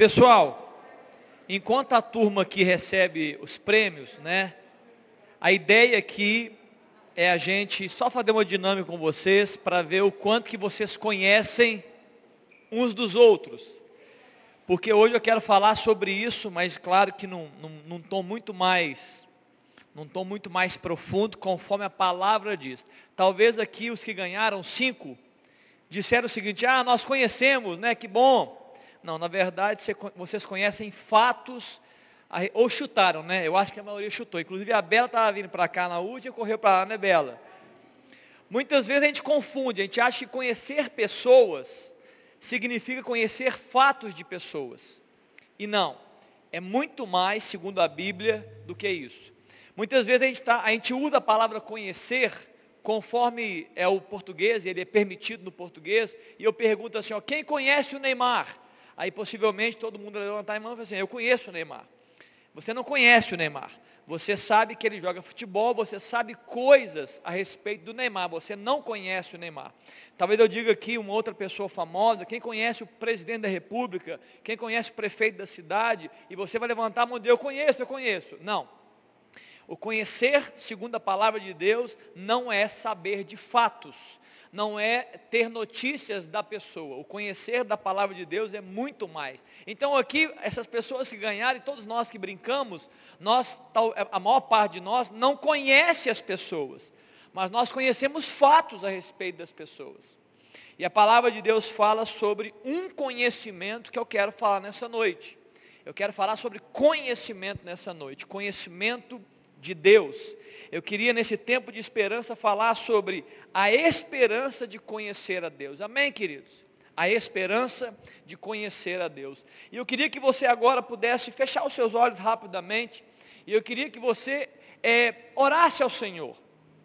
Pessoal, enquanto a turma aqui recebe os prêmios, né? A ideia aqui é a gente só fazer uma dinâmica com vocês para ver o quanto que vocês conhecem uns dos outros. Porque hoje eu quero falar sobre isso, mas claro que num, num, num tom muito mais, num tom muito mais profundo, conforme a palavra diz. Talvez aqui os que ganharam cinco disseram o seguinte, ah, nós conhecemos, né? Que bom. Não, na verdade, vocês conhecem fatos, ou chutaram, né? Eu acho que a maioria chutou. Inclusive a Bela estava vindo para cá na última e correu para lá, né, Bela? Muitas vezes a gente confunde, a gente acha que conhecer pessoas significa conhecer fatos de pessoas. E não, é muito mais, segundo a Bíblia, do que isso. Muitas vezes a gente, tá, a gente usa a palavra conhecer conforme é o português, ele é permitido no português, e eu pergunto assim, ó, quem conhece o Neymar? Aí possivelmente todo mundo vai levantar a mão e falar assim, eu conheço o Neymar. Você não conhece o Neymar. Você sabe que ele joga futebol, você sabe coisas a respeito do Neymar, você não conhece o Neymar. Talvez eu diga aqui uma outra pessoa famosa, quem conhece o presidente da república, quem conhece o prefeito da cidade, e você vai levantar a mão eu conheço, eu conheço. Não. O conhecer, segundo a palavra de Deus, não é saber de fatos não é ter notícias da pessoa. O conhecer da palavra de Deus é muito mais. Então aqui, essas pessoas que ganharam, e todos nós que brincamos, nós, a maior parte de nós não conhece as pessoas, mas nós conhecemos fatos a respeito das pessoas. E a palavra de Deus fala sobre um conhecimento que eu quero falar nessa noite. Eu quero falar sobre conhecimento nessa noite, conhecimento de Deus. Eu queria nesse tempo de esperança falar sobre a esperança de conhecer a Deus. Amém, queridos? A esperança de conhecer a Deus. E eu queria que você agora pudesse fechar os seus olhos rapidamente. E eu queria que você é, orasse ao Senhor.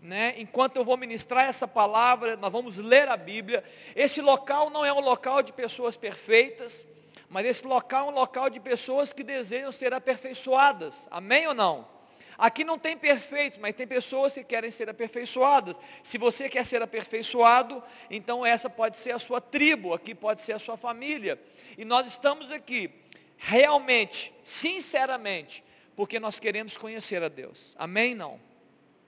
Né? Enquanto eu vou ministrar essa palavra, nós vamos ler a Bíblia. Esse local não é um local de pessoas perfeitas, mas esse local é um local de pessoas que desejam ser aperfeiçoadas. Amém ou não? Aqui não tem perfeitos, mas tem pessoas que querem ser aperfeiçoadas. Se você quer ser aperfeiçoado, então essa pode ser a sua tribo, aqui pode ser a sua família. E nós estamos aqui, realmente, sinceramente, porque nós queremos conhecer a Deus. Amém? Não.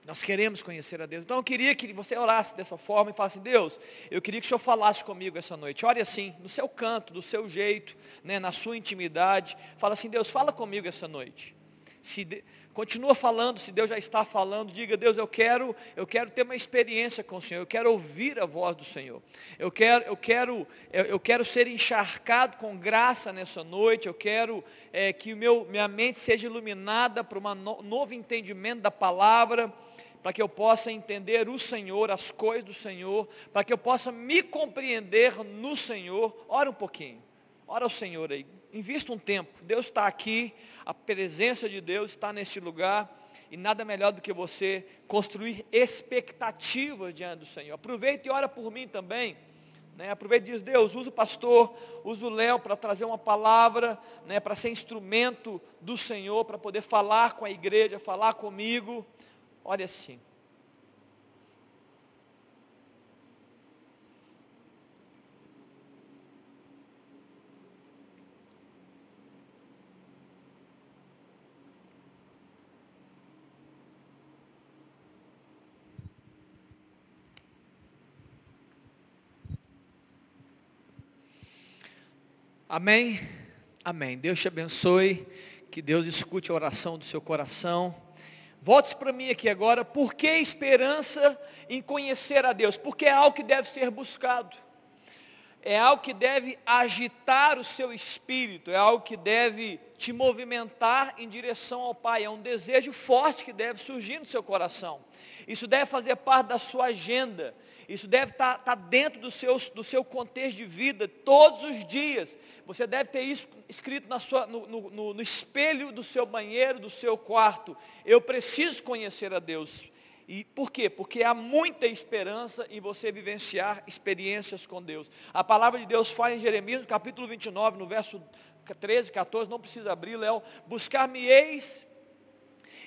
Nós queremos conhecer a Deus. Então eu queria que você orasse dessa forma e falasse, Deus, eu queria que o Senhor falasse comigo essa noite. Ore assim, no seu canto, do seu jeito, né, na sua intimidade. Fala assim, Deus, fala comigo essa noite. Se. Continua falando, se Deus já está falando, diga, Deus, eu quero, eu quero ter uma experiência com o Senhor, eu quero ouvir a voz do Senhor. Eu quero, eu quero, eu quero ser encharcado com graça nessa noite, eu quero é, que meu, minha mente seja iluminada para um no, novo entendimento da palavra, para que eu possa entender o Senhor, as coisas do Senhor, para que eu possa me compreender no Senhor. Ora um pouquinho, ora ao Senhor aí, invista um tempo, Deus está aqui, a presença de Deus está nesse lugar. E nada melhor do que você construir expectativas diante do Senhor. Aproveita e ora por mim também. Né? Aproveita e diz, Deus, usa o pastor, usa o Léo para trazer uma palavra, né? para ser instrumento do Senhor, para poder falar com a igreja, falar comigo. Olha assim. Amém? Amém. Deus te abençoe. Que Deus escute a oração do seu coração. Volte para mim aqui agora. Por que esperança em conhecer a Deus? Porque é algo que deve ser buscado. É algo que deve agitar o seu espírito. É algo que deve te movimentar em direção ao Pai. É um desejo forte que deve surgir no seu coração. Isso deve fazer parte da sua agenda. Isso deve estar, estar dentro do seu, do seu contexto de vida todos os dias. Você deve ter isso escrito na sua, no, no, no espelho do seu banheiro, do seu quarto. Eu preciso conhecer a Deus. E por quê? Porque há muita esperança em você vivenciar experiências com Deus. A palavra de Deus fala em Jeremias, no capítulo 29, no verso 13, 14, não precisa abrir, Léo. Buscar-me-eis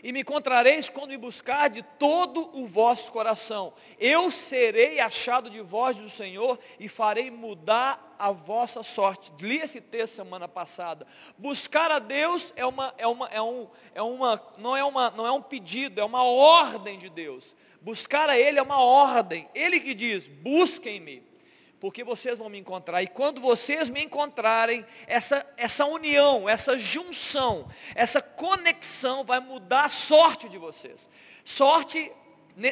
E me encontrareis quando me buscar de todo o vosso coração. Eu serei achado de vós do Senhor e farei mudar a vossa sorte. Li esse texto semana passada. Buscar a Deus é uma, é uma, é um, é uma, não, é uma, não é um pedido, é uma ordem de Deus. Buscar a Ele é uma ordem. Ele que diz, busquem-me porque vocês vão me encontrar. E quando vocês me encontrarem, essa, essa união, essa junção, essa conexão vai mudar a sorte de vocês. Sorte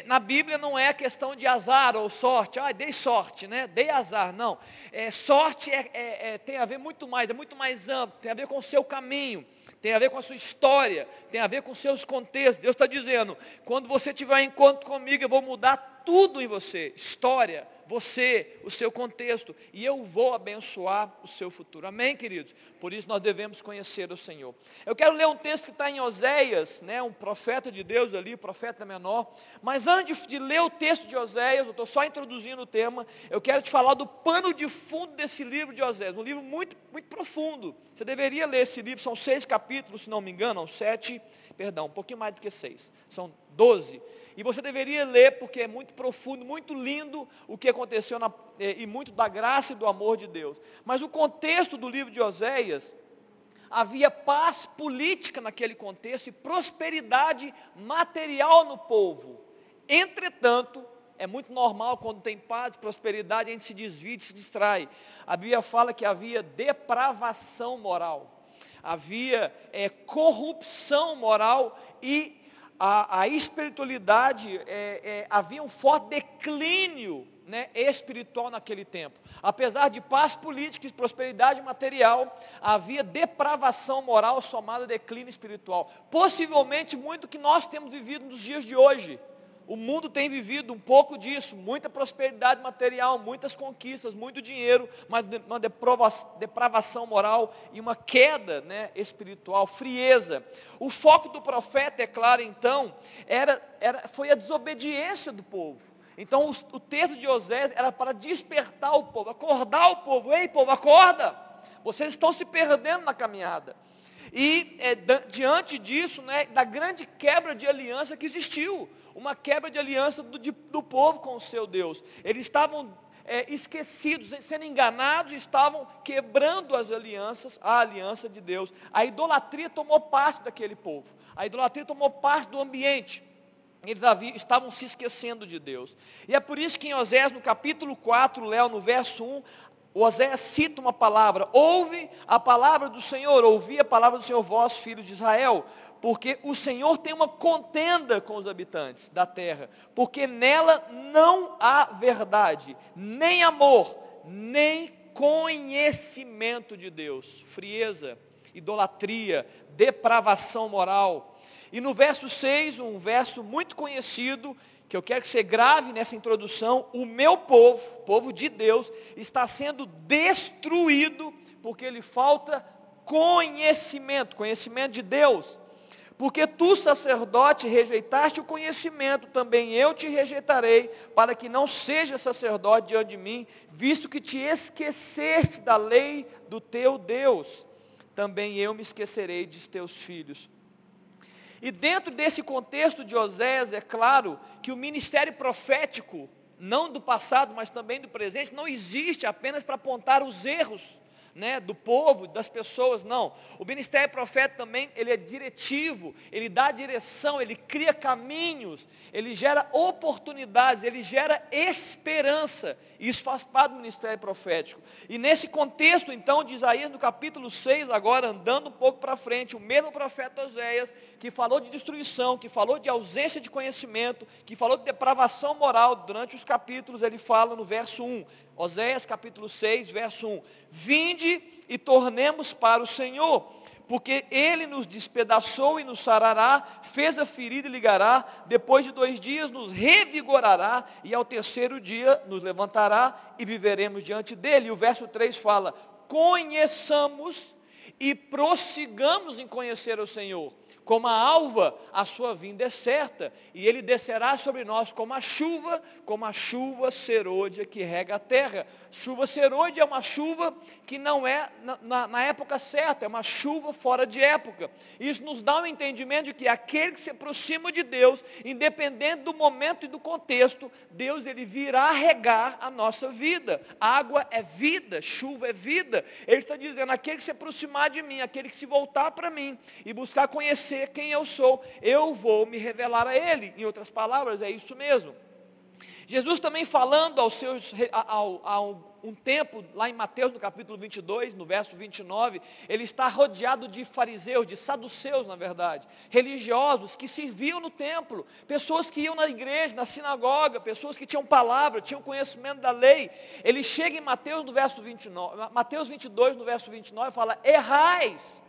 na Bíblia não é questão de azar ou sorte, ah, dei sorte, né? Dei azar, não. É, sorte é, é, é, tem a ver muito mais, é muito mais amplo, tem a ver com o seu caminho, tem a ver com a sua história, tem a ver com seus contextos. Deus está dizendo, quando você tiver um encontro comigo, eu vou mudar tudo em você, história, você, o seu contexto, e eu vou abençoar o seu futuro. Amém, queridos? Por isso nós devemos conhecer o Senhor. Eu quero ler um texto que está em Oséias, né, um profeta de Deus ali, profeta menor. Mas antes de ler o texto de Oséias, eu estou só introduzindo o tema, eu quero te falar do pano de fundo desse livro de Oséias, um livro muito, muito profundo. Você deveria ler esse livro, são seis capítulos, se não me engano, sete, perdão, um pouquinho mais do que seis, são doze. E você deveria ler, porque é muito profundo, muito lindo o que aconteceu na, é, e muito da graça e do amor de Deus. Mas o contexto do livro de Oséias, havia paz política naquele contexto e prosperidade material no povo. Entretanto, é muito normal quando tem paz, prosperidade, a gente se desvia, se distrai. A Bíblia fala que havia depravação moral, havia é, corrupção moral e a, a espiritualidade, é, é, havia um forte declínio né, espiritual naquele tempo. Apesar de paz política e prosperidade material, havia depravação moral somada a declínio espiritual. Possivelmente muito que nós temos vivido nos dias de hoje. O mundo tem vivido um pouco disso, muita prosperidade material, muitas conquistas, muito dinheiro, mas uma depravação moral e uma queda né, espiritual, frieza. O foco do profeta, é claro, então, era, era, foi a desobediência do povo. Então o, o texto de Osés era para despertar o povo, acordar o povo. Ei, povo, acorda! Vocês estão se perdendo na caminhada. E é, diante disso, né, da grande quebra de aliança que existiu uma quebra de aliança do, de, do povo com o seu Deus. Eles estavam é, esquecidos, sendo enganados, estavam quebrando as alianças, a aliança de Deus. A idolatria tomou parte daquele povo. A idolatria tomou parte do ambiente. Eles haviam, estavam se esquecendo de Deus. E é por isso que em Osés, no capítulo 4, Léo, no verso 1, Oséias cita uma palavra, ouve a palavra do Senhor, ouvi a palavra do Senhor, vós, filhos de Israel, porque o Senhor tem uma contenda com os habitantes da terra, porque nela não há verdade, nem amor, nem conhecimento de Deus, frieza, idolatria, depravação moral. E no verso 6, um verso muito conhecido, que eu quero que você grave nessa introdução, o meu povo, povo de Deus, está sendo destruído porque lhe falta conhecimento, conhecimento de Deus. Porque tu, sacerdote, rejeitaste o conhecimento, também eu te rejeitarei, para que não seja sacerdote diante de mim, visto que te esqueceste da lei do teu Deus. Também eu me esquecerei de teus filhos. E dentro desse contexto de Osés, é claro que o ministério profético, não do passado, mas também do presente, não existe apenas para apontar os erros né, do povo, das pessoas, não. O ministério profeta também, ele é diretivo, ele dá direção, ele cria caminhos, ele gera oportunidades, ele gera esperança. Isso faz parte do ministério profético. E nesse contexto, então, de Isaías, no capítulo 6, agora andando um pouco para frente, o mesmo profeta Oséias, que falou de destruição, que falou de ausência de conhecimento, que falou de depravação moral, durante os capítulos, ele fala no verso 1, Oséias capítulo 6, verso 1. Vinde e tornemos para o Senhor, porque Ele nos despedaçou e nos sarará, fez a ferida e ligará, depois de dois dias nos revigorará, e ao terceiro dia nos levantará e viveremos diante dEle. E o verso 3 fala, conheçamos e prossigamos em conhecer o Senhor. Como a alva, a sua vinda é certa, e ele descerá sobre nós como a chuva, como a chuva serôdia que rega a terra. Chuva serôdia é uma chuva que não é na, na, na, época certa, é uma chuva fora de época. Isso nos dá um entendimento de que aquele que se aproxima de Deus, independente do momento e do contexto, Deus ele virá regar a nossa vida. Água é vida, chuva é vida. Ele está dizendo, aquele que se aproximar de mim, aquele que se voltar para mim e buscar conhecer quem eu sou, eu vou me revelar a ele. Em outras palavras, é isso mesmo. Jesus também falando aos seus, ao, ao, um tempo, lá em Mateus, no capítulo 22, no verso 29, ele está rodeado de fariseus, de saduceus, na verdade, religiosos que serviam no templo, pessoas que iam na igreja, na sinagoga, pessoas que tinham palavra, tinham conhecimento da lei. Ele chega em Mateus, no verso 29, Mateus 22, no verso 29, fala, errais,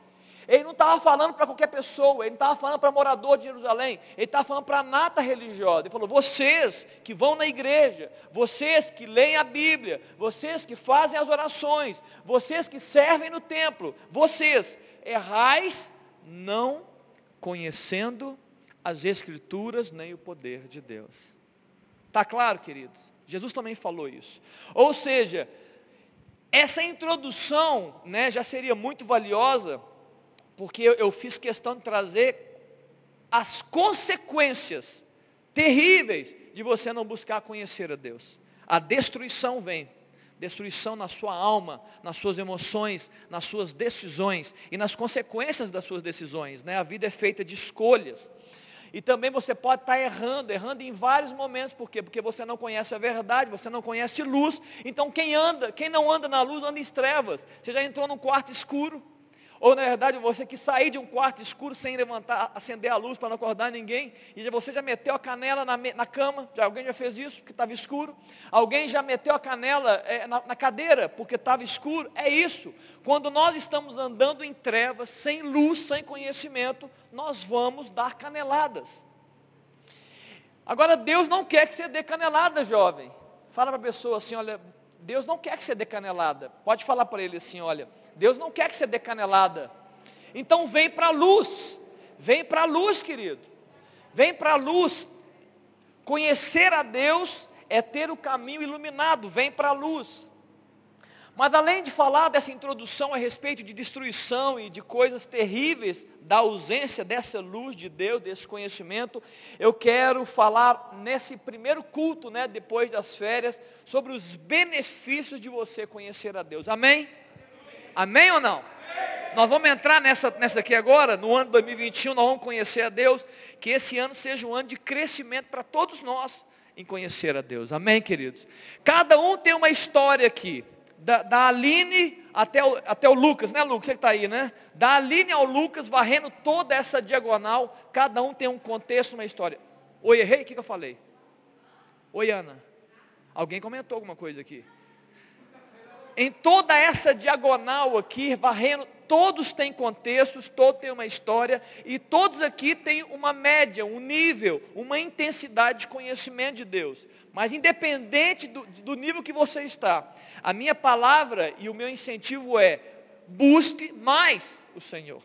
ele não estava falando para qualquer pessoa, ele não estava falando para morador de Jerusalém, ele estava falando para a nata religiosa. Ele falou, vocês que vão na igreja, vocês que leem a Bíblia, vocês que fazem as orações, vocês que servem no templo, vocês errais não conhecendo as escrituras nem o poder de Deus. Está claro, queridos? Jesus também falou isso. Ou seja, essa introdução né, já seria muito valiosa porque eu, fiz questão de trazer as consequências terríveis de você não buscar conhecer a Deus. A destruição vem. Destruição na sua alma, nas suas emoções, nas suas decisões e nas consequências das suas decisões. Né? A vida é feita de escolhas. E também você pode estar errando, errando em vários momentos. Por quê? Porque você não conhece a verdade, você não conhece luz. Então quem anda, quem não anda na luz, anda em trevas. Você já entrou num quarto escuro. Ou na verdade você que sair de um quarto escuro sem levantar, acender a luz para não acordar ninguém, e você já meteu a canela na, na cama, já, alguém já fez isso porque estava escuro, alguém já meteu a canela é, na, na cadeira porque estava escuro, é isso. Quando nós estamos andando em trevas, sem luz, sem conhecimento, nós vamos dar caneladas. Agora Deus não quer que você dê canelada, jovem. Fala para a pessoa assim, olha, Deus não quer que você dê canelada. Pode falar para ele assim, olha, Deus não quer que você dê canelada. Então vem para a luz. Vem para a luz, querido. Vem para a luz. Conhecer a Deus é ter o caminho iluminado. Vem para a luz. Mas além de falar dessa introdução a respeito de destruição e de coisas terríveis da ausência dessa luz de Deus, desse conhecimento, eu quero falar nesse primeiro culto, né, depois das férias, sobre os benefícios de você conhecer a Deus. Amém? Amém ou não? Nós vamos entrar nessa, nessa aqui agora, no ano 2021, nós vamos conhecer a Deus, que esse ano seja um ano de crescimento para todos nós em conhecer a Deus. Amém, queridos? Cada um tem uma história aqui. Da, da Aline até o, até o Lucas, né Lucas? Que está aí, né? Da Aline ao Lucas, varrendo toda essa diagonal, cada um tem um contexto, uma história. Oi, errei? O que, que eu falei? Oi, Ana. Alguém comentou alguma coisa aqui? em toda essa diagonal aqui, varrendo, todos têm contextos, todos têm uma história, e todos aqui têm uma média, um nível, uma intensidade de conhecimento de Deus. Mas independente do, do nível que você está, a minha palavra e o meu incentivo é, busque mais o Senhor.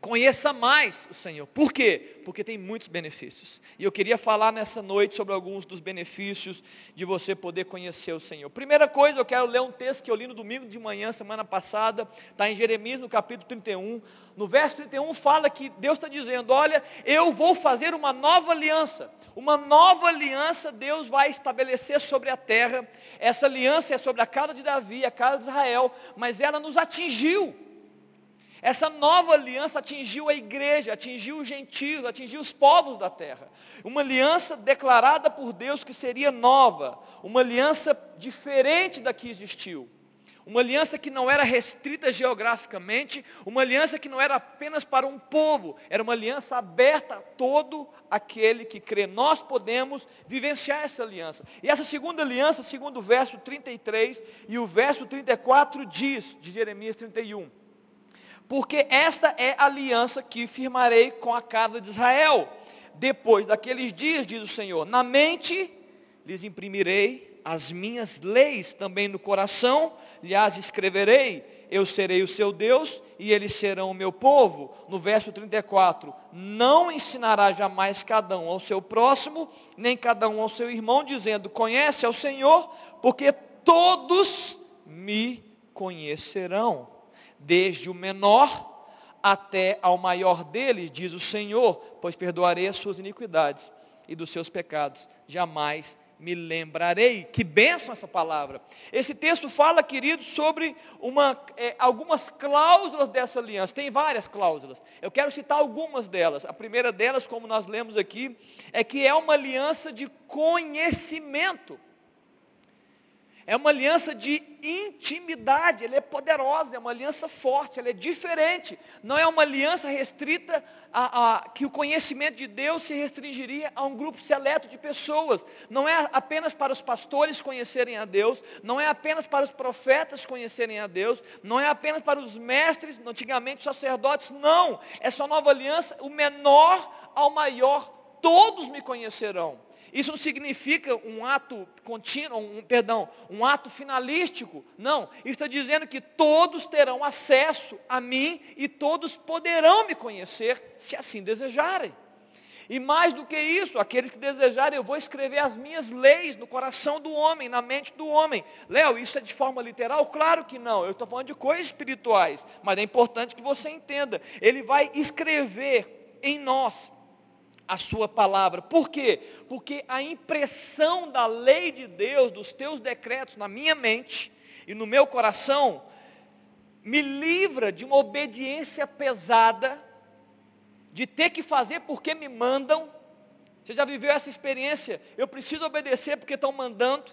Conheça mais o Senhor. Por quê? Porque tem muitos benefícios. E eu queria falar nessa noite sobre alguns dos benefícios de você poder conhecer o Senhor. Primeira coisa, eu quero ler um texto que eu li no domingo de manhã, semana passada, está em Jeremias, no capítulo 31. No verso 31 fala que Deus está dizendo, olha, eu vou fazer uma nova aliança. Uma nova aliança Deus vai estabelecer sobre a terra. Essa aliança é sobre a casa de Davi, a casa de Israel, mas ela nos atingiu. Essa nova aliança atingiu a igreja, atingiu os gentios, atingiu os povos da terra. Uma aliança declarada por Deus que seria nova, uma aliança diferente da que existiu. Uma aliança que não era restrita geograficamente, uma aliança que não era apenas para um povo, era uma aliança aberta a todo aquele que crê. Nós podemos vivenciar essa aliança. E essa segunda aliança, segundo o verso 33 e o verso 34 diz, de Jeremias 31, porque esta é a aliança que firmarei com a casa de Israel. Depois daqueles dias, diz o Senhor, na mente lhes imprimirei as minhas leis, também no coração lhes escreverei. eu serei o seu Deus e eles serão o meu povo. No verso 34, não ensinará jamais cada um ao seu próximo, nem cada um ao seu irmão, dizendo, conhece ao Senhor, porque todos me conhecerão, desde o menor até ao maior deles, diz o Senhor, pois perdoarei as suas iniquidades e dos seus pecados, jamais me lembrarei. Que bênção essa palavra. Esse texto fala, queridos, sobre uma, é, algumas cláusulas dessa aliança. Tem várias cláusulas. Eu quero citar algumas delas. A primeira delas, como nós lemos aqui, é que é uma aliança de conhecimento. É uma aliança de intimidade, ela é poderosa, é uma aliança forte, ela é diferente. Não é uma aliança restrita a, a, que o conhecimento de Deus se restringiria a um grupo seleto de pessoas. Não é apenas para os pastores conhecerem a Deus, não é apenas para os profetas conhecerem a Deus, não é apenas para os mestres, antigamente sacerdotes, não. Essa nova aliança, o menor ao maior, todos me conhecerão. Isso não significa um ato contínuo, um, perdão, um ato finalístico. Não. Isso está dizendo que todos terão acesso a mim e todos poderão me conhecer, se assim desejarem. E mais do que isso, aqueles que desejarem, eu vou escrever as minhas leis no coração do homem, na mente do homem. Léo, isso é de forma literal? Claro que não. Eu estou falando de coisas espirituais. Mas é importante que você entenda. Ele vai escrever em nós a sua palavra. Por quê? Porque a impressão da lei de Deus, dos teus decretos na minha mente e no meu coração, me livra de uma obediência pesada, de ter que fazer porque me mandam. Você já viveu essa experiência? Eu preciso obedecer porque estão mandando.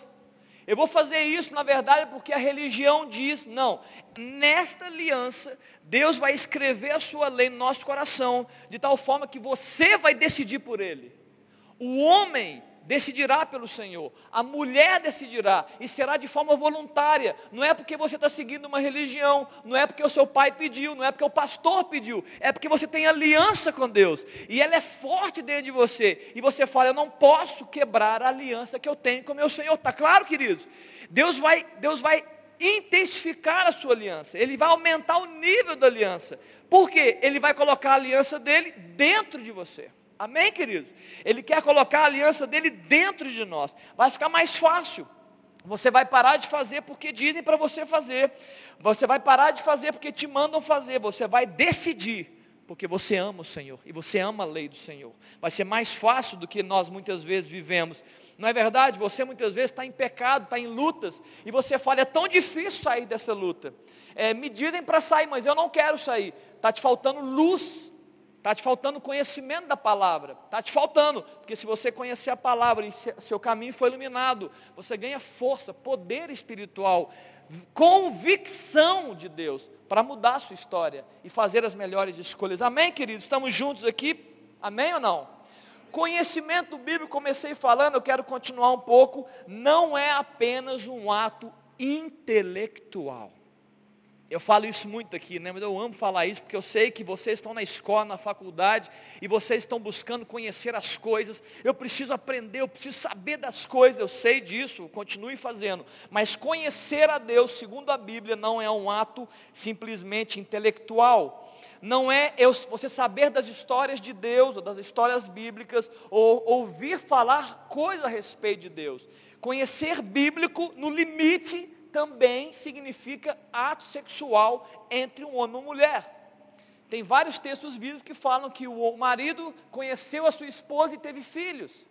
Eu vou fazer isso, na verdade, porque a religião diz, não, nesta aliança, Deus vai escrever a sua lei no nosso coração, de tal forma que você vai decidir por ele. O homem decidirá pelo Senhor. A mulher decidirá e será de forma voluntária. Não é porque você está seguindo uma religião, não é porque o seu pai pediu, não é porque o pastor pediu, é porque você tem aliança com Deus. E ela é forte dentro de você. E você fala, eu não posso quebrar a aliança que eu tenho com meu Senhor. Está claro, queridos? Deus vai, Deus vai intensificar a sua aliança. Ele vai aumentar o nível da aliança. Por quê? Ele vai colocar a aliança dele dentro de você. Amém, queridos? Ele quer colocar a aliança dele dentro de nós. Vai ficar mais fácil. Você vai parar de fazer porque dizem para você fazer. Você vai parar de fazer porque te mandam fazer. Você vai decidir porque você ama o Senhor e você ama a lei do Senhor. Vai ser mais fácil do que nós muitas vezes vivemos. Não é verdade? Você muitas vezes está em pecado, está em lutas, e você fala, é tão difícil sair dessa luta. É, me dizem para sair, mas eu não quero sair. Está te faltando luz Está te faltando conhecimento da palavra. Está te faltando. Porque se você conhecer a palavra e seu caminho foi iluminado, você ganha força, poder espiritual, convicção de Deus para mudar a sua história e fazer as melhores escolhas. Amém, queridos? Estamos juntos aqui? Amém ou não? Conhecimento bíblico, comecei falando, eu quero continuar um pouco, não é apenas um ato intelectual. Eu falo isso muito aqui, né? mas eu amo falar isso porque eu sei que vocês estão na escola, na faculdade e vocês estão buscando conhecer as coisas. Eu preciso aprender, eu preciso saber das coisas, eu sei disso, continue fazendo. Mas conhecer a Deus, segundo a Bíblia, não é um ato simplesmente intelectual. Não é eu, você saber das histórias de Deus, ou das histórias bíblicas, ou ouvir falar coisas a respeito de Deus. Conhecer bíblico no limite também significa ato sexual entre um homem e uma mulher. Tem vários textos bíblicos que falam que o marido conheceu a sua esposa e teve filhos.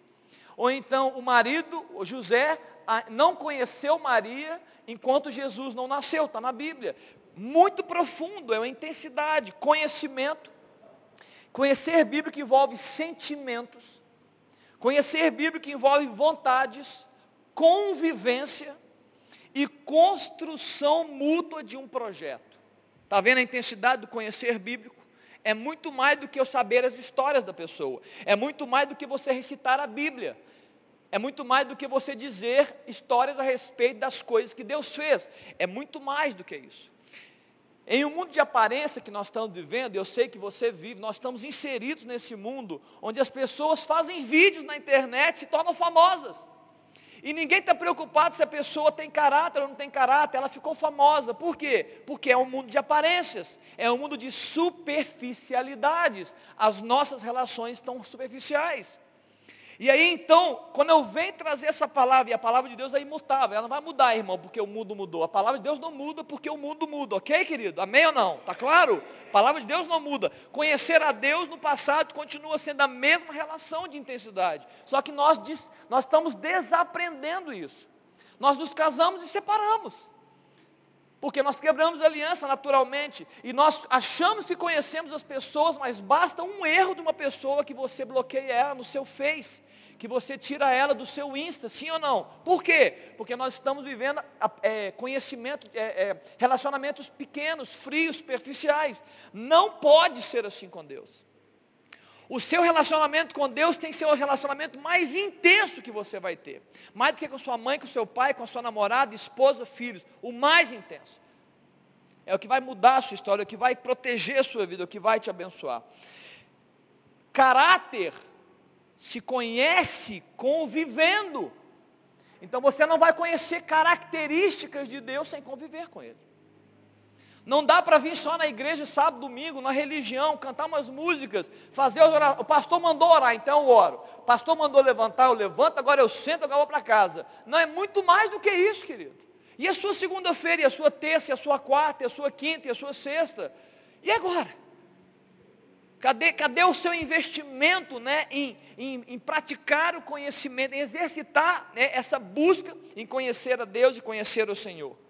Ou então o marido, José, não conheceu Maria enquanto Jesus não nasceu, está na Bíblia. Muito profundo, é uma intensidade, conhecimento. Conhecer bíblico envolve sentimentos. Conhecer bíblico envolve vontades, convivência e construção mútua de um projeto. Está vendo a intensidade do conhecer bíblico? É muito mais do que eu saber as histórias da pessoa. É muito mais do que você recitar a Bíblia. É muito mais do que você dizer histórias a respeito das coisas que Deus fez. É muito mais do que isso. Em um mundo de aparência que nós estamos vivendo, eu sei que você vive, nós estamos inseridos nesse mundo onde as pessoas fazem vídeos na internet se tornam famosas. E ninguém está preocupado se a pessoa tem caráter ou não tem caráter. Ela ficou famosa. Por quê? Porque é um mundo de aparências. É um mundo de superficialidades. As nossas relações estão superficiais. E aí então, quando eu venho trazer essa palavra, e a palavra de Deus é imutável, ela não vai mudar, irmão, porque o mundo mudou. A palavra de Deus não muda porque o mundo muda, ok, querido? Amém ou não? Tá claro? A palavra de Deus não muda. Conhecer a Deus no passado continua sendo a mesma relação de intensidade. Só que nós, nós estamos desaprendendo isso. Nós nos casamos e separamos. Porque nós quebramos aliança naturalmente. E nós achamos que conhecemos as pessoas, mas basta um erro de uma pessoa que você bloqueia ela no seu Face que você tira ela do seu Insta, sim ou não? Por quê? Porque nós estamos vivendo é, conhecimento, é, é, relacionamentos pequenos, frios, superficiais. Não pode ser assim com Deus. O seu relacionamento com Deus tem que ser o relacionamento mais intenso que você vai ter. Mais do que com sua mãe, com seu pai, com a sua namorada, esposa, filhos. O mais intenso. É o que vai mudar a sua história, é o que vai proteger a sua vida, é o que vai te abençoar. Caráter se conhece convivendo. Então você não vai conhecer características de Deus sem conviver com Ele. Não dá para vir só na igreja sábado, domingo, na religião, cantar umas músicas, fazer. O pastor mandou orar, então eu oro. O pastor mandou levantar, eu levanto, agora eu sento, agora eu vou para casa. Não é muito mais do que isso, querido. E a sua segunda-feira, e a sua terça, e a sua quarta, e a sua quinta, e a sua sexta. E agora? Cadê, cadê o seu investimento né, em, em, em praticar o conhecimento, em exercitar né, essa busca em conhecer a Deus e conhecer o Senhor?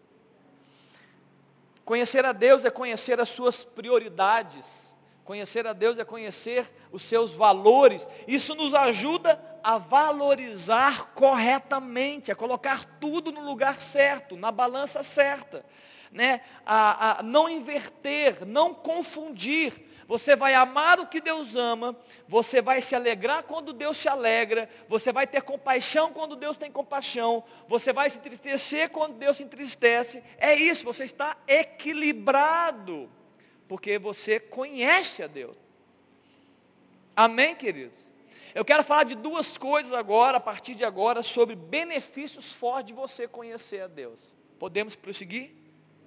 Conhecer a Deus é conhecer as suas prioridades. Conhecer a Deus é conhecer os seus valores. Isso nos ajuda a valorizar corretamente, a colocar tudo no lugar certo, na balança certa. Né? A, a não inverter, não confundir você vai amar o que Deus ama, você vai se alegrar quando Deus se alegra, você vai ter compaixão quando Deus tem compaixão, você vai se entristecer quando Deus se entristece. É isso, você está equilibrado, porque você conhece a Deus. Amém, queridos? Eu quero falar de duas coisas agora, a partir de agora, sobre benefícios fortes de você conhecer a Deus. Podemos prosseguir?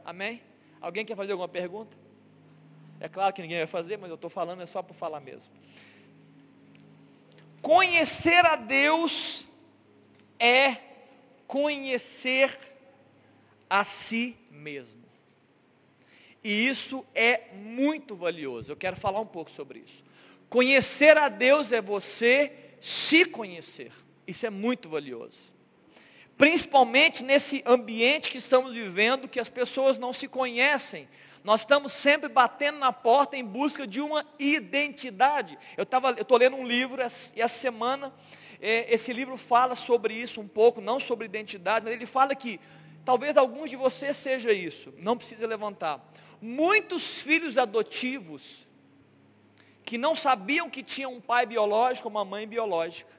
Amém? Alguém quer fazer alguma pergunta? É claro que ninguém vai fazer, mas eu estou falando é só por falar mesmo. Conhecer a Deus é conhecer a si mesmo. E isso é muito valioso. Eu quero falar um pouco sobre isso. Conhecer a Deus é você se conhecer. Isso é muito valioso. Principalmente nesse ambiente que estamos vivendo, que as pessoas não se conhecem, nós estamos sempre batendo na porta em busca de uma identidade. Eu estou lendo um livro e essa semana é, esse livro fala sobre isso um pouco, não sobre identidade, mas ele fala que talvez alguns de vocês seja isso, não precisa levantar. Muitos filhos adotivos que não sabiam que tinham um pai biológico uma mãe biológica,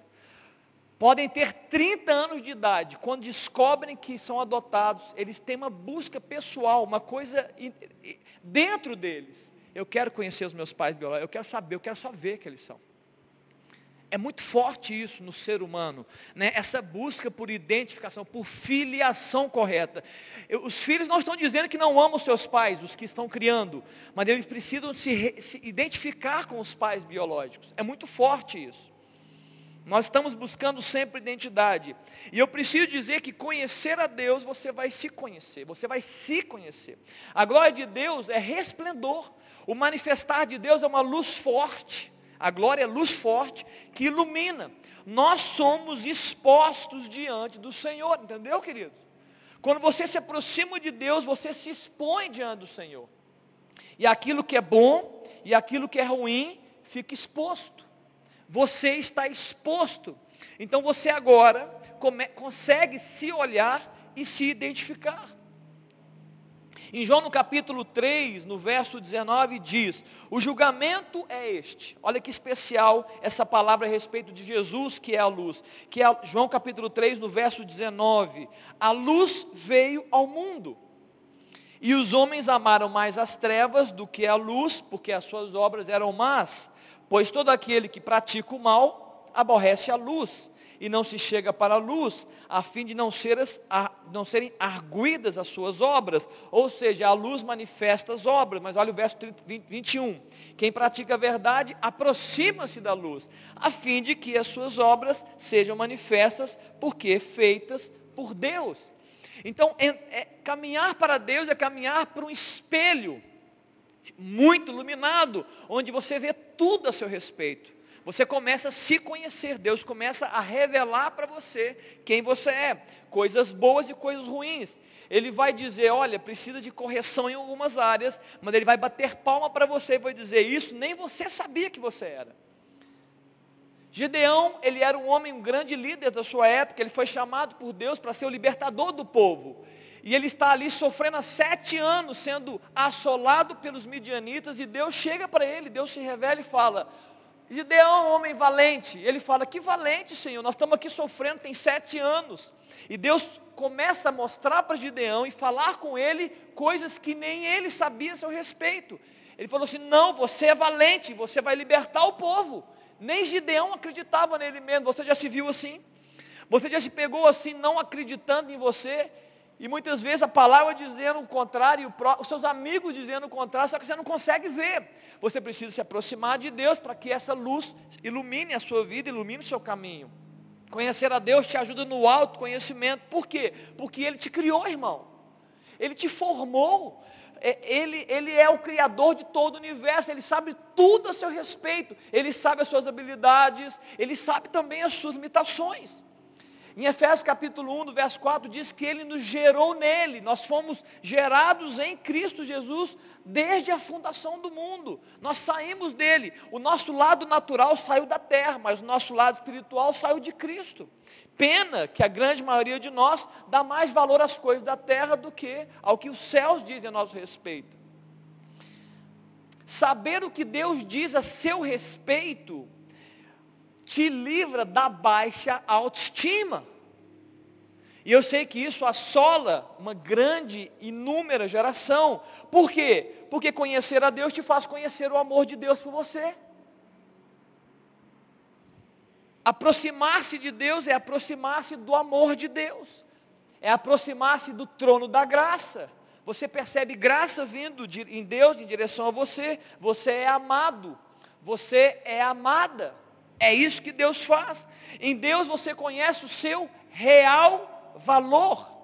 podem ter 30 anos de idade, quando descobrem que são adotados, eles têm uma busca pessoal, uma coisa dentro deles. Eu quero conhecer os meus pais biológicos, eu quero saber, eu quero só ver que eles são. É muito forte isso no ser humano, né? essa busca por identificação, por filiação correta. Os filhos não estão dizendo que não amam seus pais, os que estão criando, mas eles precisam se, se identificar com os pais biológicos. É muito forte isso. Nós estamos buscando sempre identidade. E eu preciso dizer que conhecer a Deus, você vai se conhecer, você vai se conhecer. A glória de Deus é resplendor. O manifestar de Deus é uma luz forte. A glória é luz forte que ilumina. Nós somos expostos diante do Senhor, entendeu, queridos? Quando você se aproxima de Deus, você se expõe diante do Senhor. E aquilo que é bom e aquilo que é ruim fica exposto você está exposto. Então você agora come, consegue se olhar e se identificar. Em João no capítulo 3, no verso 19, diz: O julgamento é este. Olha que especial essa palavra a respeito de Jesus, que é a luz. Que é João capítulo 3, no verso 19. A luz veio ao mundo. E os homens amaram mais as trevas do que a luz, porque as suas obras eram más. Pois todo aquele que pratica o mal aborrece a luz e não se chega para a luz, a fim de não, ser as, a, não serem arguídas as suas obras. Ou seja, a luz manifesta as obras. Mas olha o verso 21. Quem pratica a verdade aproxima-se da luz, a fim de que as suas obras sejam manifestas, porque feitas por Deus. Então, é, é, caminhar para Deus é caminhar para um espelho muito iluminado, onde você vê tudo a seu respeito. Você começa a se conhecer, Deus começa a revelar para você quem você é, coisas boas e coisas ruins. Ele vai dizer, olha, precisa de correção em algumas áreas, mas ele vai bater palma para você e vai dizer, isso nem você sabia que você era. Gideão, ele era um homem, um grande líder da sua época, ele foi chamado por Deus para ser o libertador do povo. E ele está ali sofrendo há sete anos, sendo assolado pelos midianitas, e Deus chega para ele, Deus se revela e fala, Gideão, homem valente. Ele fala, que valente, Senhor, nós estamos aqui sofrendo tem sete anos. E Deus começa a mostrar para Gideão e falar com ele coisas que nem ele sabia a seu respeito. Ele falou assim, não, você é valente, você vai libertar o povo. Nem Gideão acreditava nele mesmo. Você já se viu assim? Você já se pegou assim, não acreditando em você? E muitas vezes a palavra dizendo o contrário, os seus amigos dizendo o contrário, só que você não consegue ver. Você precisa se aproximar de Deus para que essa luz ilumine a sua vida, ilumine o seu caminho. Conhecer a Deus te ajuda no autoconhecimento. Por quê? Porque Ele te criou, irmão. Ele te formou. É, ele, ele é o Criador de todo o universo. Ele sabe tudo a seu respeito. Ele sabe as suas habilidades. Ele sabe também as suas limitações. Em Efésios capítulo 1, verso 4, diz que Ele nos gerou nele. Nós fomos gerados em Cristo Jesus desde a fundação do mundo. Nós saímos dele. O nosso lado natural saiu da terra, mas o nosso lado espiritual saiu de Cristo. Pena que a grande maioria de nós dá mais valor às coisas da terra do que ao que os céus dizem a nosso respeito. Saber o que Deus diz a seu respeito te livra da baixa autoestima. E eu sei que isso assola uma grande, inúmera geração. Por quê? Porque conhecer a Deus te faz conhecer o amor de Deus por você. Aproximar-se de Deus é aproximar-se do amor de Deus. É aproximar-se do trono da graça. Você percebe graça vindo de, em Deus em direção a você. Você é amado. Você é amada. É isso que Deus faz. Em Deus você conhece o seu real valor.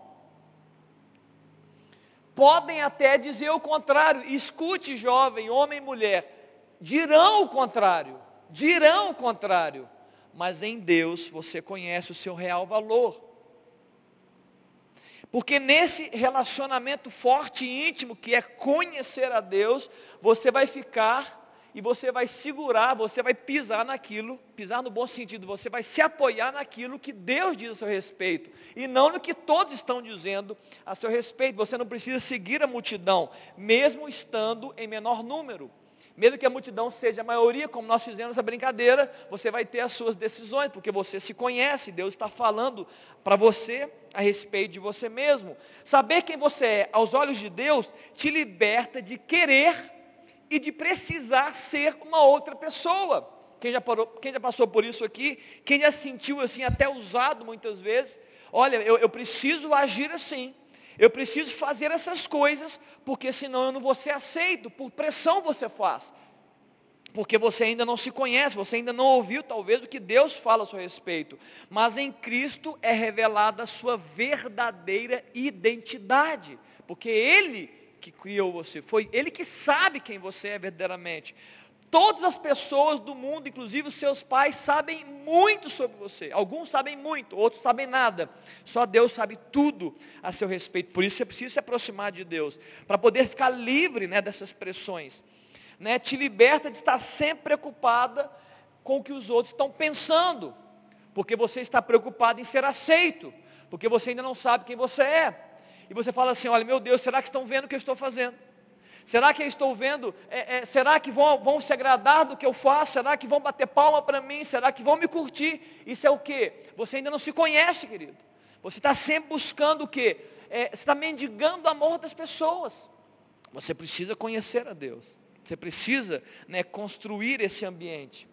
Podem até dizer o contrário. Escute, jovem, homem e mulher. Dirão o contrário. Dirão o contrário. Mas em Deus você conhece o seu real valor. Porque nesse relacionamento forte e íntimo, que é conhecer a Deus, você vai ficar e você vai segurar, você vai pisar naquilo, pisar no bom sentido, você vai se apoiar naquilo que Deus diz a seu respeito, e não no que todos estão dizendo a seu respeito. Você não precisa seguir a multidão, mesmo estando em menor número. Mesmo que a multidão seja a maioria, como nós fizemos a brincadeira, você vai ter as suas decisões, porque você se conhece, Deus está falando para você a respeito de você mesmo. Saber quem você é aos olhos de Deus te liberta de querer e de precisar ser uma outra pessoa. Quem já, parou, quem já passou por isso aqui, quem já sentiu assim, até usado muitas vezes, olha, eu, eu preciso agir assim. Eu preciso fazer essas coisas, porque senão eu não vou ser aceito, por pressão você faz. Porque você ainda não se conhece, você ainda não ouviu talvez o que Deus fala a seu respeito. Mas em Cristo é revelada a sua verdadeira identidade. Porque Ele que criou você, foi Ele que sabe quem você é verdadeiramente. Todas as pessoas do mundo, inclusive os seus pais, sabem muito sobre você. Alguns sabem muito, outros sabem nada. Só Deus sabe tudo a seu respeito. Por isso você precisa se aproximar de Deus, para poder ficar livre né, dessas pressões. Né, te liberta de estar sempre preocupada com o que os outros estão pensando, porque você está preocupado em ser aceito, porque você ainda não sabe quem você é e você fala assim, olha, meu Deus, será que estão vendo o que eu estou fazendo? Será que eu estou vendo? É, é, será que vão, vão se agradar do que eu faço? Será que vão bater palma para mim? Será que vão me curtir? Isso é o que? Você ainda não se conhece, querido. Você está sempre buscando o que? É, você está mendigando o amor das pessoas. Você precisa conhecer a Deus. Você precisa né, construir esse ambiente.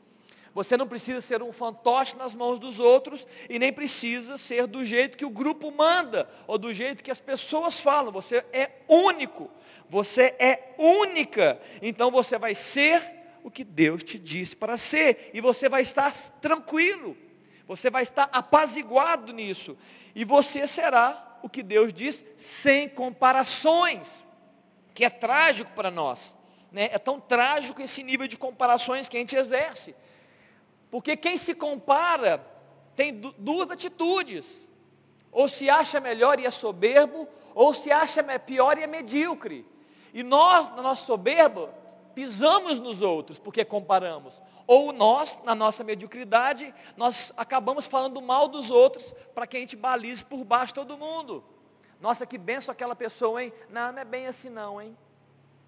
Você não precisa ser um fantoche nas mãos dos outros e nem precisa ser do jeito que o grupo manda ou do jeito que as pessoas falam. Você é único. Você é única. Então você vai ser o que Deus te disse para ser e você vai estar tranquilo. Você vai estar apaziguado nisso e você será o que Deus diz sem comparações, que é trágico para nós. Né? É tão trágico esse nível de comparações que a gente exerce. Porque quem se compara tem duas atitudes. Ou se acha melhor e é soberbo, ou se acha pior e é medíocre. E nós, na nossa soberba, pisamos nos outros, porque comparamos. Ou nós, na nossa mediocridade, nós acabamos falando mal dos outros, para que a gente balize por baixo todo mundo. Nossa, que benção aquela pessoa, hein? Não, não é bem assim não, hein?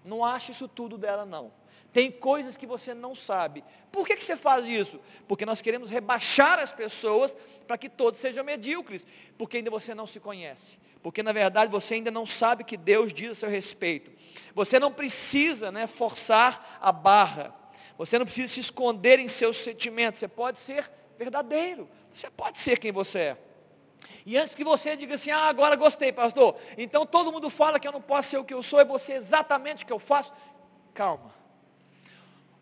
Não acha isso tudo dela, não. Tem coisas que você não sabe. Por que, que você faz isso? Porque nós queremos rebaixar as pessoas para que todos sejam medíocres. Porque ainda você não se conhece. Porque na verdade você ainda não sabe o que Deus diz a seu respeito. Você não precisa né, forçar a barra. Você não precisa se esconder em seus sentimentos. Você pode ser verdadeiro. Você pode ser quem você é. E antes que você diga assim, ah, agora gostei, pastor. Então todo mundo fala que eu não posso ser o que eu sou e você é exatamente o que eu faço. Calma.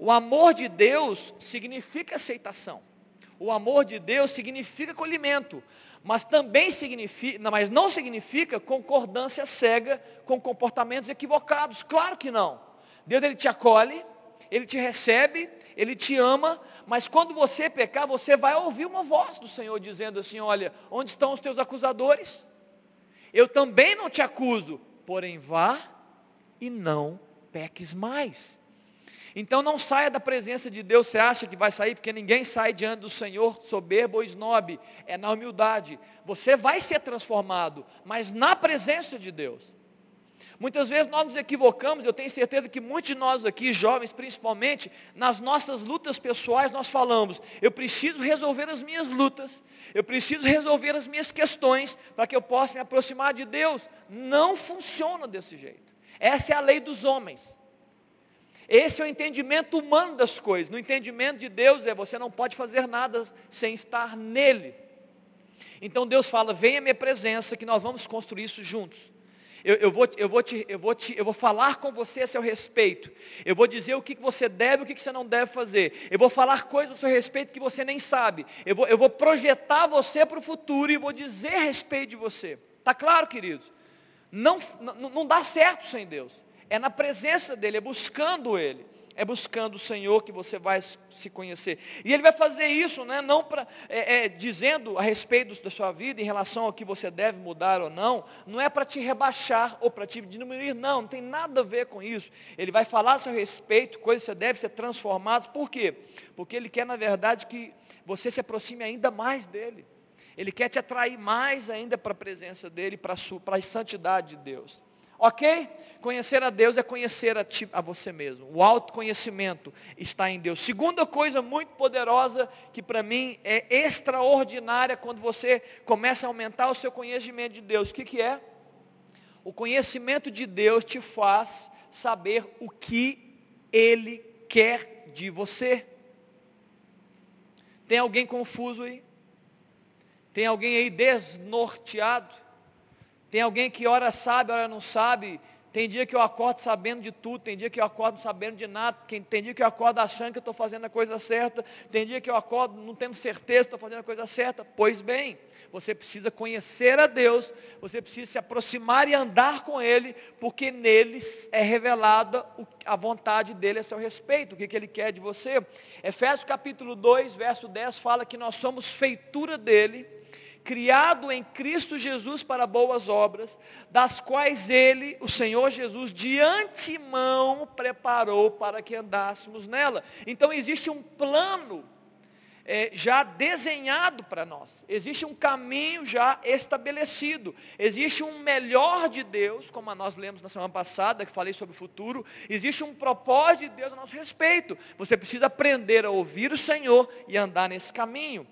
O amor de Deus significa aceitação. O amor de Deus significa acolhimento. Mas também significa, mas não significa concordância cega com comportamentos equivocados. Claro que não. Deus ele te acolhe, ele te recebe, ele te ama, mas quando você pecar, você vai ouvir uma voz do Senhor dizendo assim: Olha, onde estão os teus acusadores? Eu também não te acuso, porém vá e não peques mais. Então não saia da presença de Deus, você acha que vai sair, porque ninguém sai diante do Senhor soberbo ou snob, é na humildade. Você vai ser transformado, mas na presença de Deus. Muitas vezes nós nos equivocamos, eu tenho certeza que muitos de nós aqui, jovens principalmente, nas nossas lutas pessoais, nós falamos, eu preciso resolver as minhas lutas, eu preciso resolver as minhas questões, para que eu possa me aproximar de Deus. Não funciona desse jeito. Essa é a lei dos homens. Esse é o entendimento humano das coisas. No entendimento de Deus é você não pode fazer nada sem estar nele. Então Deus fala, venha à minha presença que nós vamos construir isso juntos. Eu, eu, vou, eu, vou te, eu, vou te, eu vou falar com você a seu respeito. Eu vou dizer o que você deve e o que você não deve fazer. Eu vou falar coisas a seu respeito que você nem sabe. Eu vou, eu vou projetar você para o futuro e vou dizer a respeito de você. Está claro, queridos? Não, não, não dá certo sem Deus. É na presença dEle, é buscando Ele. É buscando o Senhor que você vai se conhecer. E Ele vai fazer isso, né, não para é, é, dizendo a respeito da sua vida, em relação ao que você deve mudar ou não, não é para te rebaixar ou para te diminuir, não, não tem nada a ver com isso. Ele vai falar a seu respeito, coisas que você deve ser transformadas. Por quê? Porque Ele quer, na verdade, que você se aproxime ainda mais dEle. Ele quer te atrair mais ainda para a presença dEle, para a santidade de Deus. Ok? Conhecer a Deus é conhecer a, ti, a você mesmo. O autoconhecimento está em Deus. Segunda coisa muito poderosa que para mim é extraordinária quando você começa a aumentar o seu conhecimento de Deus. O que, que é? O conhecimento de Deus te faz saber o que Ele quer de você. Tem alguém confuso aí? Tem alguém aí desnorteado? Tem alguém que ora sabe, ora não sabe. Tem dia que eu acordo sabendo de tudo, tem dia que eu acordo sabendo de nada, tem dia que eu acordo achando que estou fazendo a coisa certa, tem dia que eu acordo não tendo certeza que estou fazendo a coisa certa. Pois bem, você precisa conhecer a Deus, você precisa se aproximar e andar com Ele, porque neles é revelada a vontade dEle a seu respeito, o que, que Ele quer de você. Efésios capítulo 2, verso 10 fala que nós somos feitura dEle, criado em Cristo Jesus para boas obras, das quais ele, o Senhor Jesus, de antemão preparou para que andássemos nela. Então existe um plano é, já desenhado para nós, existe um caminho já estabelecido, existe um melhor de Deus, como nós lemos na semana passada, que falei sobre o futuro, existe um propósito de Deus a nosso respeito. Você precisa aprender a ouvir o Senhor e andar nesse caminho.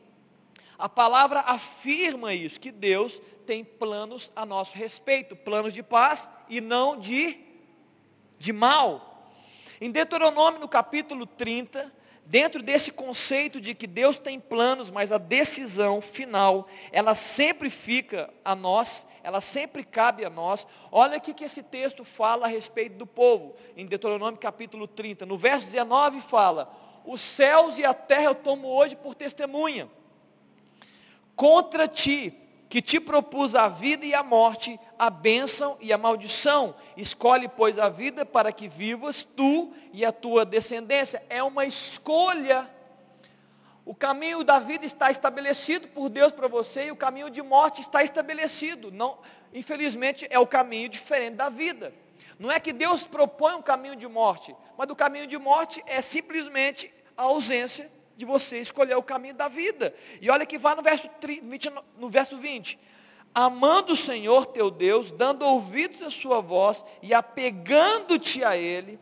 A palavra afirma isso, que Deus tem planos a nosso respeito, planos de paz e não de, de mal. Em Deuteronômio, no capítulo 30, dentro desse conceito de que Deus tem planos, mas a decisão final, ela sempre fica a nós, ela sempre cabe a nós. Olha o que esse texto fala a respeito do povo, em Deuteronômio capítulo 30. No verso 19 fala, os céus e a terra eu tomo hoje por testemunha. Contra ti, que te propus a vida e a morte, a bênção e a maldição. Escolhe, pois, a vida para que vivas tu e a tua descendência. É uma escolha. O caminho da vida está estabelecido por Deus para você e o caminho de morte está estabelecido. Não, infelizmente, é o caminho diferente da vida. Não é que Deus propõe um caminho de morte, mas o caminho de morte é simplesmente a ausência de você escolher o caminho da vida. E olha que vai no verso, 20, no verso 20. Amando o Senhor teu Deus, dando ouvidos à sua voz e apegando-te a Ele,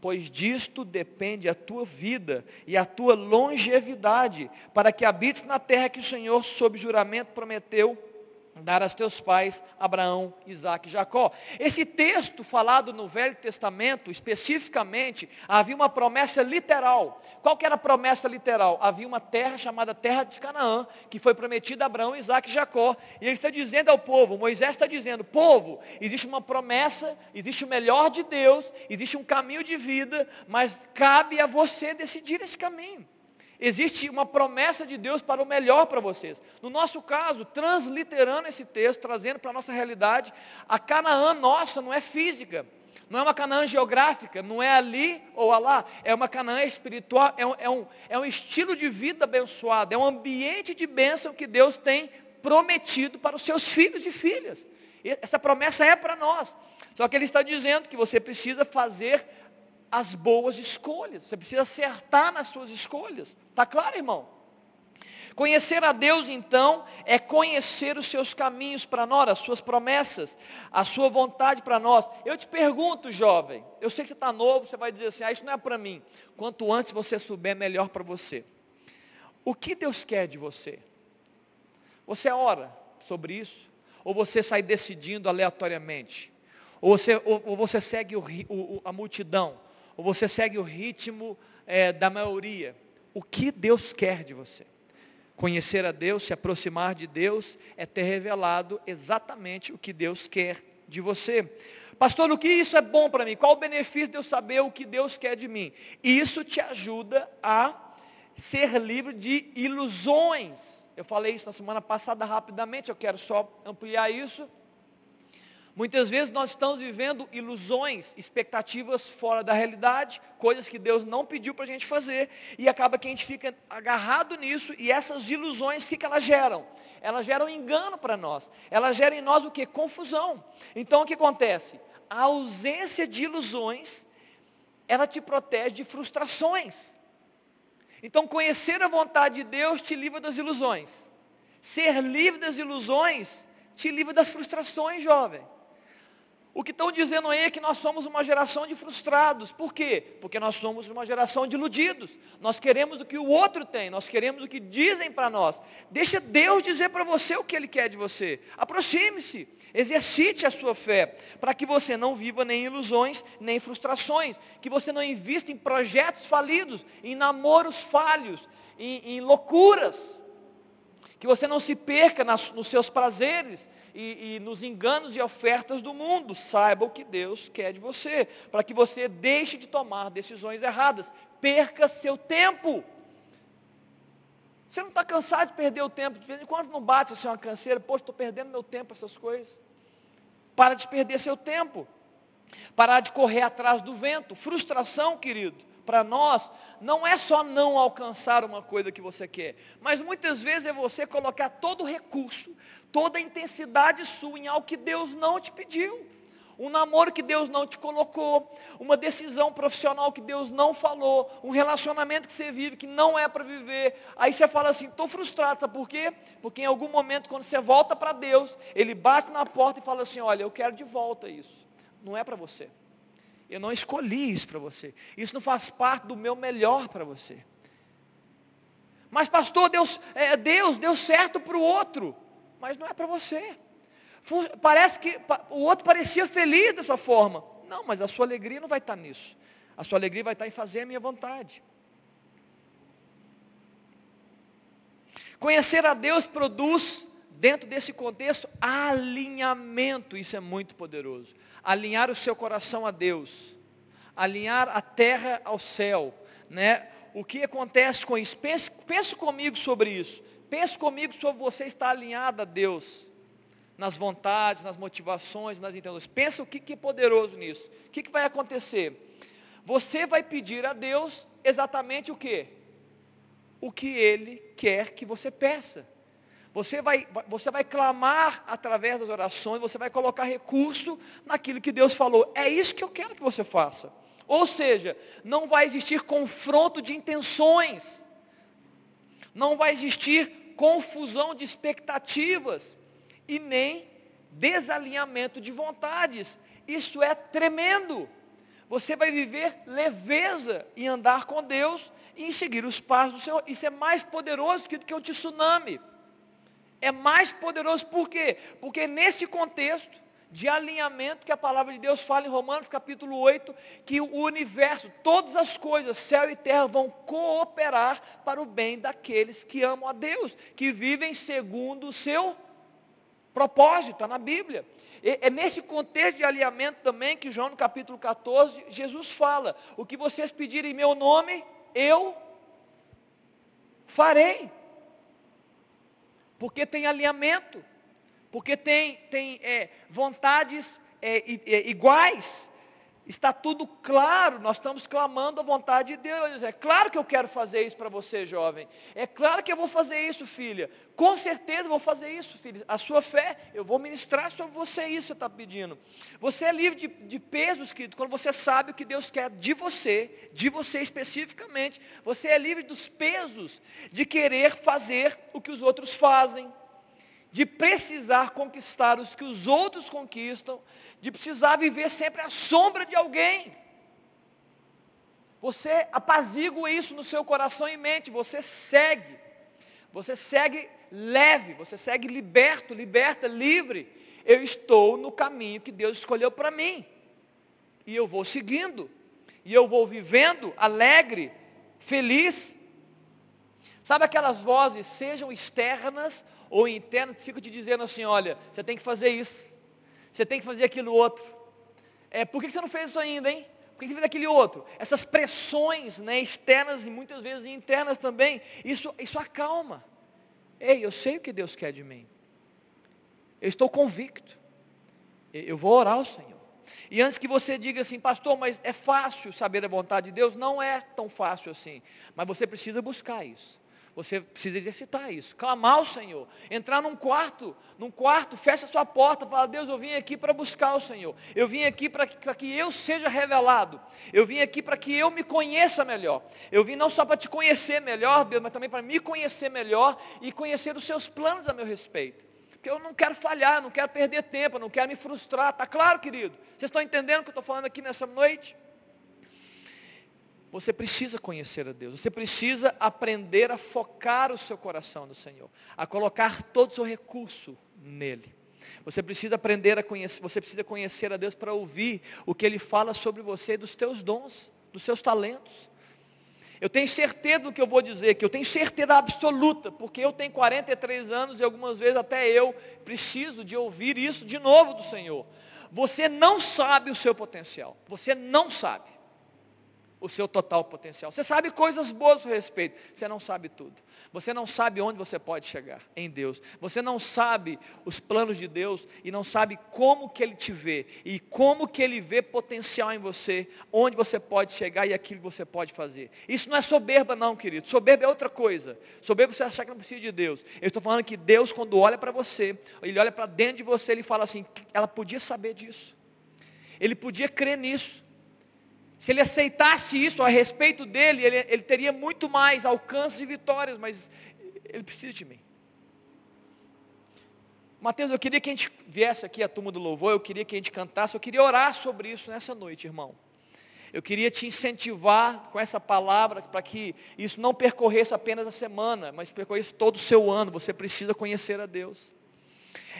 pois disto depende a tua vida e a tua longevidade, para que habites na terra que o Senhor, sob juramento, prometeu dar a teus pais, Abraão, Isaac e Jacó. Esse texto falado no Velho Testamento, especificamente, havia uma promessa literal. Qual que era a promessa literal? Havia uma terra chamada Terra de Canaã, que foi prometida a Abraão, Isaac e Jacó. E ele está dizendo ao povo, Moisés está dizendo, povo, existe uma promessa, existe o melhor de Deus, existe um caminho de vida, mas cabe a você decidir esse caminho. Existe uma promessa de Deus para o melhor para vocês. No nosso caso, transliterando esse texto, trazendo para a nossa realidade, a Canaã nossa não é física, não é uma Canaã geográfica, não é ali ou lá, é uma Canaã espiritual, é um, é um, é um estilo de vida abençoado, é um ambiente de bênção que Deus tem prometido para os seus filhos e filhas. Essa promessa é para nós. Só que Ele está dizendo que você precisa fazer as boas escolhas. Você precisa acertar nas suas escolhas. Está claro, irmão? Conhecer a Deus, então, é conhecer os seus caminhos para nós, as suas promessas, a sua vontade para nós. Eu te pergunto, jovem, eu sei que você está novo, você vai dizer assim, ah, isso não é para mim. Quanto antes você souber, melhor para você. O que Deus quer de você? Você ora sobre isso? Ou você sai decidindo aleatoriamente? Ou você, ou, ou você segue o, o, a multidão? Ou você segue o ritmo é, da maioria. O que Deus quer de você? Conhecer a Deus, se aproximar de Deus, é ter revelado exatamente o que Deus quer de você. Pastor, o que isso é bom para mim? Qual o benefício de eu saber o que Deus quer de mim? Isso te ajuda a ser livre de ilusões. Eu falei isso na semana passada rapidamente, eu quero só ampliar isso. Muitas vezes nós estamos vivendo ilusões, expectativas fora da realidade, coisas que Deus não pediu para a gente fazer, e acaba que a gente fica agarrado nisso, e essas ilusões, o que, que elas geram? Elas geram engano para nós, elas geram em nós o que? Confusão. Então o que acontece? A ausência de ilusões, ela te protege de frustrações. Então conhecer a vontade de Deus te livra das ilusões. Ser livre das ilusões te livra das frustrações, jovem. O que estão dizendo aí é que nós somos uma geração de frustrados. Por quê? Porque nós somos uma geração de iludidos. Nós queremos o que o outro tem, nós queremos o que dizem para nós. Deixa Deus dizer para você o que Ele quer de você. Aproxime-se, exercite a sua fé, para que você não viva nem ilusões, nem frustrações. Que você não invista em projetos falidos, em namoros falhos, em, em loucuras. Que você não se perca nas, nos seus prazeres, e, e nos enganos e ofertas do mundo. Saiba o que Deus quer de você, para que você deixe de tomar decisões erradas. Perca seu tempo. Você não está cansado de perder o tempo? De vez em quando não bate assim uma canseira, poxa, estou perdendo meu tempo essas coisas. Para de perder seu tempo. Parar de correr atrás do vento. Frustração, querido para nós não é só não alcançar uma coisa que você quer, mas muitas vezes é você colocar todo o recurso, toda a intensidade sua em algo que Deus não te pediu. Um namoro que Deus não te colocou, uma decisão profissional que Deus não falou, um relacionamento que você vive que não é para viver. Aí você fala assim, estou frustrado, sabe por quê? Porque em algum momento, quando você volta para Deus, Ele bate na porta e fala assim, olha, eu quero de volta isso. Não é para você. Eu não escolhi isso para você. Isso não faz parte do meu melhor para você. Mas pastor, Deus, é, Deus deu certo para o outro, mas não é para você. Parece que o outro parecia feliz dessa forma. Não, mas a sua alegria não vai estar nisso. A sua alegria vai estar em fazer a minha vontade. Conhecer a Deus produz, dentro desse contexto, alinhamento. Isso é muito poderoso. Alinhar o seu coração a Deus. Alinhar a terra ao céu. Né? O que acontece com isso? Pense, pense comigo sobre isso. Pense comigo sobre você estar alinhado a Deus nas vontades, nas motivações, nas intenções. Pensa o que, que é poderoso nisso. O que, que vai acontecer? Você vai pedir a Deus exatamente o que? O que Ele quer que você peça. Você vai, você vai clamar através das orações, você vai colocar recurso naquilo que Deus falou. É isso que eu quero que você faça. Ou seja, não vai existir confronto de intenções. Não vai existir confusão de expectativas e nem desalinhamento de vontades. Isso é tremendo. Você vai viver leveza em andar com Deus e seguir os passos do Senhor. Isso é mais poderoso do que o tsunami. É mais poderoso por quê? Porque nesse contexto de alinhamento que a palavra de Deus fala em Romanos capítulo 8, que o universo, todas as coisas, céu e terra vão cooperar para o bem daqueles que amam a Deus, que vivem segundo o seu Propósito, está na Bíblia. É nesse contexto de alinhamento também que João no capítulo 14, Jesus fala, o que vocês pedirem em meu nome, eu farei. Porque tem alinhamento, porque tem, tem é, vontades é, é, iguais, Está tudo claro, nós estamos clamando a vontade de Deus. É claro que eu quero fazer isso para você, jovem. É claro que eu vou fazer isso, filha. Com certeza vou fazer isso, filha. A sua fé, eu vou ministrar sobre você isso você está pedindo. Você é livre de, de pesos, querido, quando você sabe o que Deus quer de você, de você especificamente. Você é livre dos pesos de querer fazer o que os outros fazem de precisar conquistar os que os outros conquistam, de precisar viver sempre à sombra de alguém. Você apazigua isso no seu coração e mente, você segue. Você segue leve, você segue liberto, liberta, livre. Eu estou no caminho que Deus escolheu para mim. E eu vou seguindo. E eu vou vivendo alegre, feliz. Sabe aquelas vozes, sejam externas ou interno que fica te dizendo assim, olha, você tem que fazer isso, você tem que fazer aquilo outro. É, por que você não fez isso ainda, hein? Por que você fez aquele outro? Essas pressões né, externas e muitas vezes internas também, isso, isso acalma. Ei, eu sei o que Deus quer de mim. Eu estou convicto. Eu vou orar ao Senhor. E antes que você diga assim, pastor, mas é fácil saber a vontade de Deus, não é tão fácil assim. Mas você precisa buscar isso. Você precisa exercitar isso, clamar ao Senhor, entrar num quarto, num quarto, fecha sua porta, fala, Deus, eu vim aqui para buscar o Senhor, eu vim aqui para que, que eu seja revelado, eu vim aqui para que eu me conheça melhor, eu vim não só para te conhecer melhor, Deus, mas também para me conhecer melhor e conhecer os seus planos a meu respeito. Porque eu não quero falhar, não quero perder tempo, não quero me frustrar, está claro, querido? Vocês estão entendendo o que eu estou falando aqui nessa noite? Você precisa conhecer a Deus, você precisa aprender a focar o seu coração no Senhor, a colocar todo o seu recurso nele. Você precisa aprender a conhecer, você precisa conhecer a Deus para ouvir o que Ele fala sobre você, dos teus dons, dos seus talentos. Eu tenho certeza do que eu vou dizer, que eu tenho certeza absoluta, porque eu tenho 43 anos e algumas vezes até eu preciso de ouvir isso de novo do Senhor. Você não sabe o seu potencial, você não sabe o seu total potencial. Você sabe coisas boas a respeito, você não sabe tudo. Você não sabe onde você pode chegar em Deus. Você não sabe os planos de Deus e não sabe como que Ele te vê e como que Ele vê potencial em você, onde você pode chegar e aquilo que você pode fazer. Isso não é soberba não, querido. Soberba é outra coisa. Soberba é você achar que não precisa de Deus. Eu estou falando que Deus, quando olha para você, Ele olha para dentro de você, Ele fala assim, ela podia saber disso. Ele podia crer nisso. Se ele aceitasse isso a respeito dele, ele, ele teria muito mais alcance e vitórias, mas ele precisa de mim. Mateus, eu queria que a gente viesse aqui à turma do louvor, eu queria que a gente cantasse, eu queria orar sobre isso nessa noite, irmão. Eu queria te incentivar com essa palavra para que isso não percorresse apenas a semana, mas percorresse todo o seu ano. Você precisa conhecer a Deus.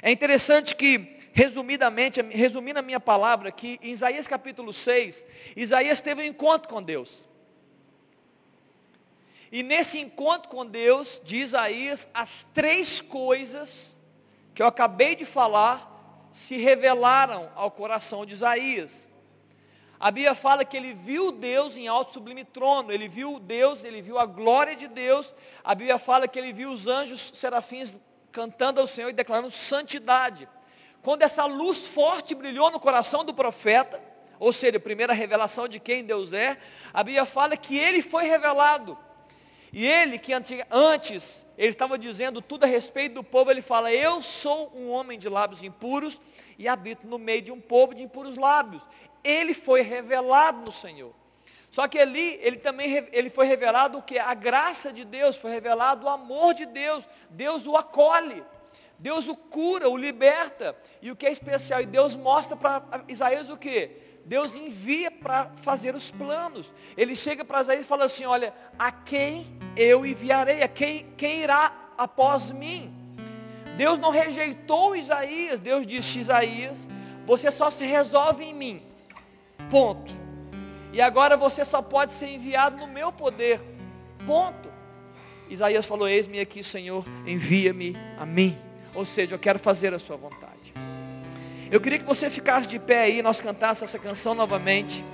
É interessante que resumidamente, resumindo a minha palavra aqui, em Isaías capítulo 6, Isaías teve um encontro com Deus. E nesse encontro com Deus, de Isaías, as três coisas que eu acabei de falar se revelaram ao coração de Isaías. A Bíblia fala que ele viu Deus em alto sublime trono, ele viu Deus, ele viu a glória de Deus. A Bíblia fala que ele viu os anjos serafins cantando ao Senhor e declarando santidade. Quando essa luz forte brilhou no coração do profeta, ou seja, a primeira revelação de quem Deus é, a Bíblia fala que ele foi revelado. E ele, que antes, ele estava dizendo tudo a respeito do povo, ele fala, eu sou um homem de lábios impuros e habito no meio de um povo de impuros lábios ele foi revelado no Senhor. Só que ali, ele também ele foi revelado o que? A graça de Deus, foi revelado o amor de Deus. Deus o acolhe. Deus o cura, o liberta. E o que é especial? E Deus mostra para Isaías o que? Deus envia para fazer os planos. Ele chega para Isaías e fala assim, olha, a quem eu enviarei? A quem, quem irá após mim? Deus não rejeitou Isaías. Deus disse, Isaías, você só se resolve em mim Ponto. E agora você só pode ser enviado no meu poder. Ponto. Isaías falou: Eis-me aqui, Senhor, envia-me a mim. Ou seja, eu quero fazer a sua vontade. Eu queria que você ficasse de pé aí, nós cantássemos essa canção novamente.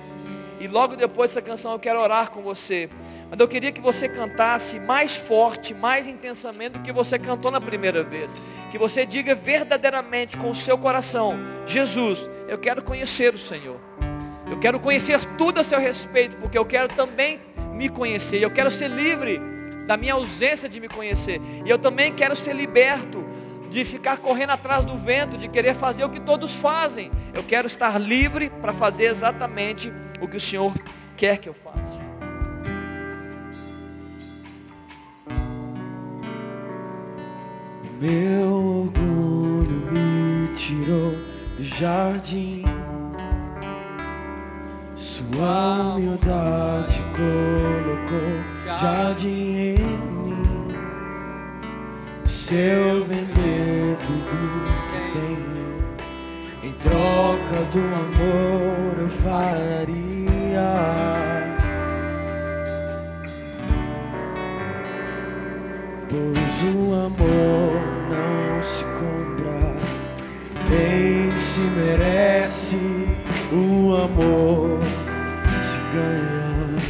E logo depois dessa canção eu quero orar com você. Mas eu queria que você cantasse mais forte, mais intensamente do que você cantou na primeira vez. Que você diga verdadeiramente com o seu coração: Jesus, eu quero conhecer o Senhor. Eu quero conhecer tudo a seu respeito, porque eu quero também me conhecer. Eu quero ser livre da minha ausência de me conhecer. E eu também quero ser liberto de ficar correndo atrás do vento, de querer fazer o que todos fazem. Eu quero estar livre para fazer exatamente o que o Senhor quer que eu faça. Meu orgulho me tirou do jardim sua humildade colocou jardim em. Se eu vender tudo que tenho, em troca do amor eu faria. Pois o amor não se compra, nem se merece o amor ganha,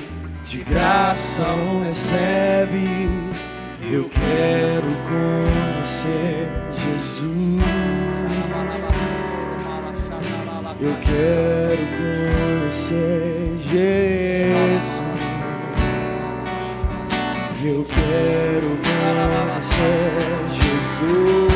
de graça ou recebe. Eu quero conhecer Jesus. Eu quero conhecer Jesus. Eu quero conhecer Jesus.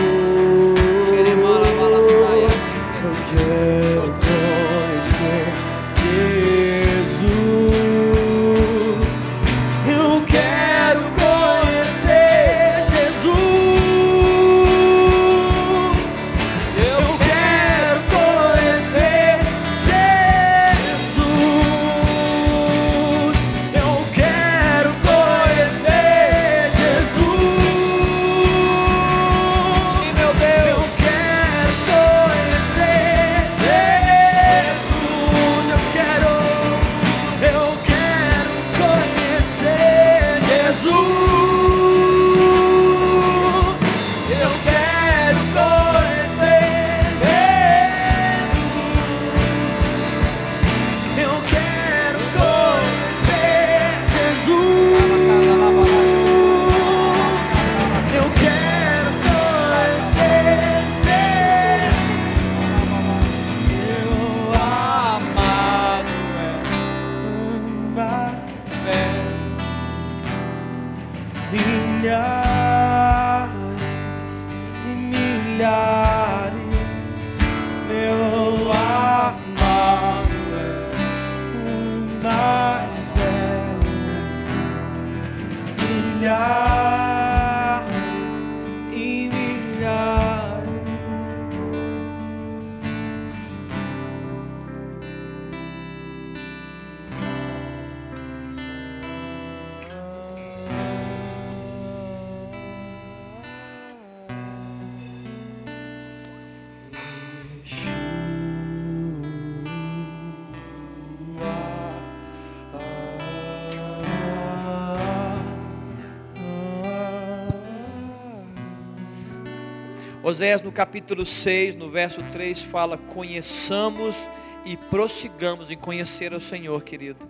Oséias no capítulo 6, no verso 3, fala, conheçamos e prossigamos em conhecer o Senhor, querido.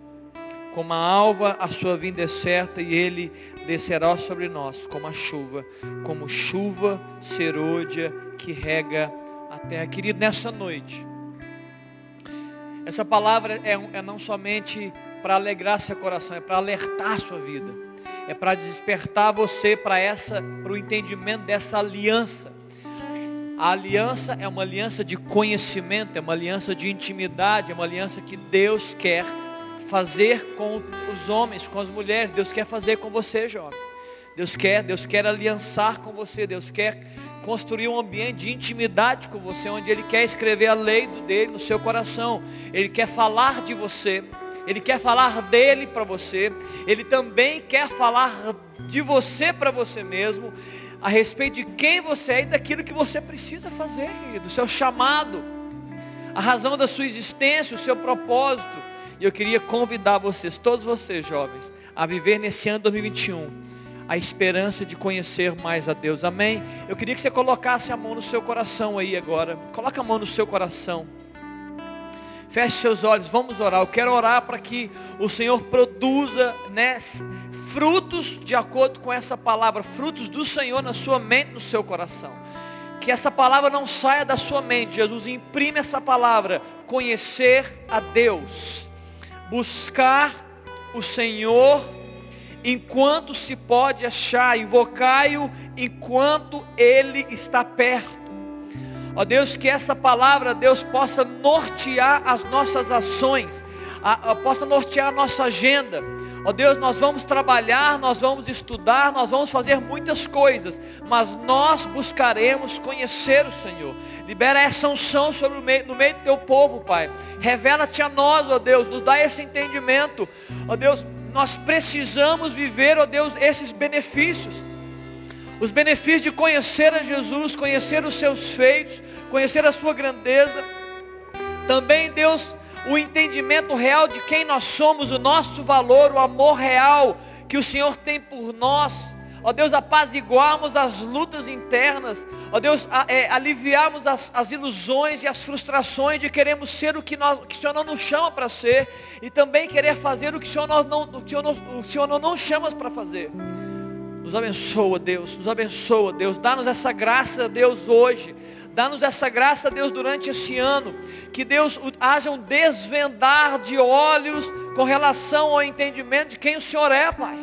Como a alva, a sua vinda é certa e ele descerá sobre nós como a chuva, como chuva serôdia que rega a terra. Querido, nessa noite, essa palavra é, é não somente para alegrar seu coração, é para alertar sua vida, é para despertar você para essa, para o entendimento dessa aliança a aliança é uma aliança de conhecimento, é uma aliança de intimidade, é uma aliança que Deus quer fazer com os homens, com as mulheres. Deus quer fazer com você, jovem. Deus quer, Deus quer aliançar com você. Deus quer construir um ambiente de intimidade com você, onde Ele quer escrever a lei dele no seu coração. Ele quer falar de você. Ele quer falar dele para você. Ele também quer falar de você para você mesmo a respeito de quem você é e daquilo que você precisa fazer, do seu chamado, a razão da sua existência, o seu propósito. E eu queria convidar vocês, todos vocês jovens, a viver nesse ano 2021 a esperança de conhecer mais a Deus. Amém? Eu queria que você colocasse a mão no seu coração aí agora. Coloca a mão no seu coração. Feche seus olhos, vamos orar. Eu quero orar para que o Senhor produza né, frutos de acordo com essa palavra, frutos do Senhor na sua mente, no seu coração. Que essa palavra não saia da sua mente. Jesus imprime essa palavra. Conhecer a Deus. Buscar o Senhor enquanto se pode achar. Invocai-o enquanto Ele está perto. Ó Deus, que essa palavra, Deus, possa nortear as nossas ações, a, a, possa nortear a nossa agenda. Ó Deus, nós vamos trabalhar, nós vamos estudar, nós vamos fazer muitas coisas, mas nós buscaremos conhecer o Senhor. Libera essa unção sobre o meio, no meio do teu povo, Pai. Revela-te a nós, ó Deus, nos dá esse entendimento. Ó Deus, nós precisamos viver, ó Deus, esses benefícios os benefícios de conhecer a Jesus, conhecer os seus feitos, conhecer a sua grandeza. Também, Deus, o entendimento real de quem nós somos, o nosso valor, o amor real que o Senhor tem por nós. Ó Deus, apaziguarmos as lutas internas. Ó Deus, a, é, aliviarmos as, as, ilusões e as frustrações de queremos ser o que, nós, que o Senhor não nos chama para ser. E também querer fazer o que o Senhor, não, o Senhor, o Senhor não nos chama para fazer. Nos abençoa, Deus. Nos abençoa, Deus. Dá-nos essa graça, Deus, hoje. Dá-nos essa graça, Deus, durante esse ano. Que Deus haja um desvendar de olhos com relação ao entendimento de quem o Senhor é, Pai.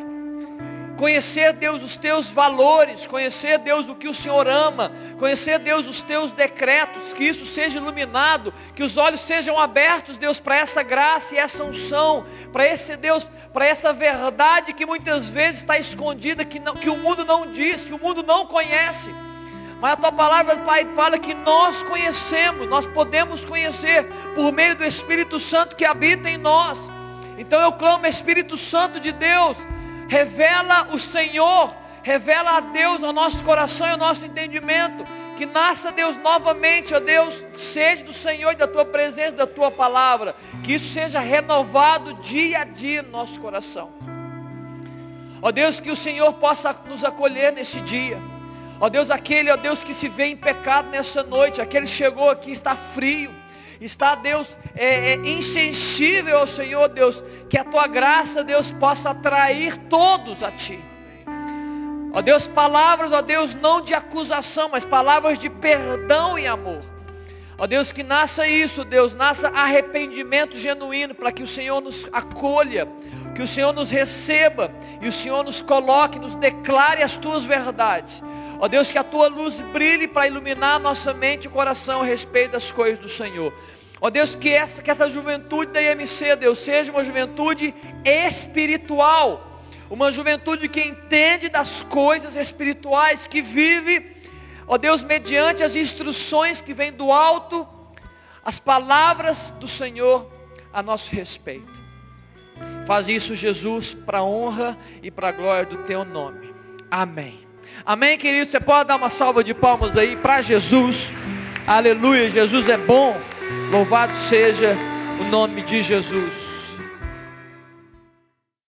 Conhecer, Deus, os teus valores, conhecer, Deus, o que o Senhor ama, conhecer, Deus, os teus decretos, que isso seja iluminado, que os olhos sejam abertos, Deus, para essa graça e essa unção, para esse Deus, para essa verdade que muitas vezes está escondida, que, não, que o mundo não diz, que o mundo não conhece. Mas a tua palavra, Pai, fala que nós conhecemos, nós podemos conhecer por meio do Espírito Santo que habita em nós. Então eu clamo, Espírito Santo de Deus, Revela o Senhor, revela a Deus ao nosso coração e ao nosso entendimento. Que nasça Deus novamente, ó Deus, seja do Senhor e da tua presença, da tua palavra. Que isso seja renovado dia a dia no nosso coração. Ó Deus, que o Senhor possa nos acolher nesse dia. Ó Deus, aquele, ó Deus, que se vê em pecado nessa noite, aquele que chegou aqui está frio está, Deus, é, é, insensível ao Senhor, Deus, que a tua graça, Deus, possa atrair todos a ti. Ó Deus, palavras, ó Deus, não de acusação, mas palavras de perdão e amor. Ó Deus, que nasça isso, Deus, nasça arrependimento genuíno para que o Senhor nos acolha, que o Senhor nos receba e o Senhor nos coloque, nos declare as tuas verdades. Ó Deus, que a tua luz brilhe para iluminar nossa mente e o coração a respeito das coisas do Senhor. Ó Deus, que essa, que essa juventude da IMC, Deus, seja uma juventude espiritual. Uma juventude que entende das coisas espirituais, que vive, ó Deus, mediante as instruções que vêm do alto, as palavras do Senhor a nosso respeito. Faz isso, Jesus, para a honra e para a glória do teu nome. Amém. Amém, querido? Você pode dar uma salva de palmas aí para Jesus. Aleluia, Jesus é bom. Louvado seja o nome de Jesus.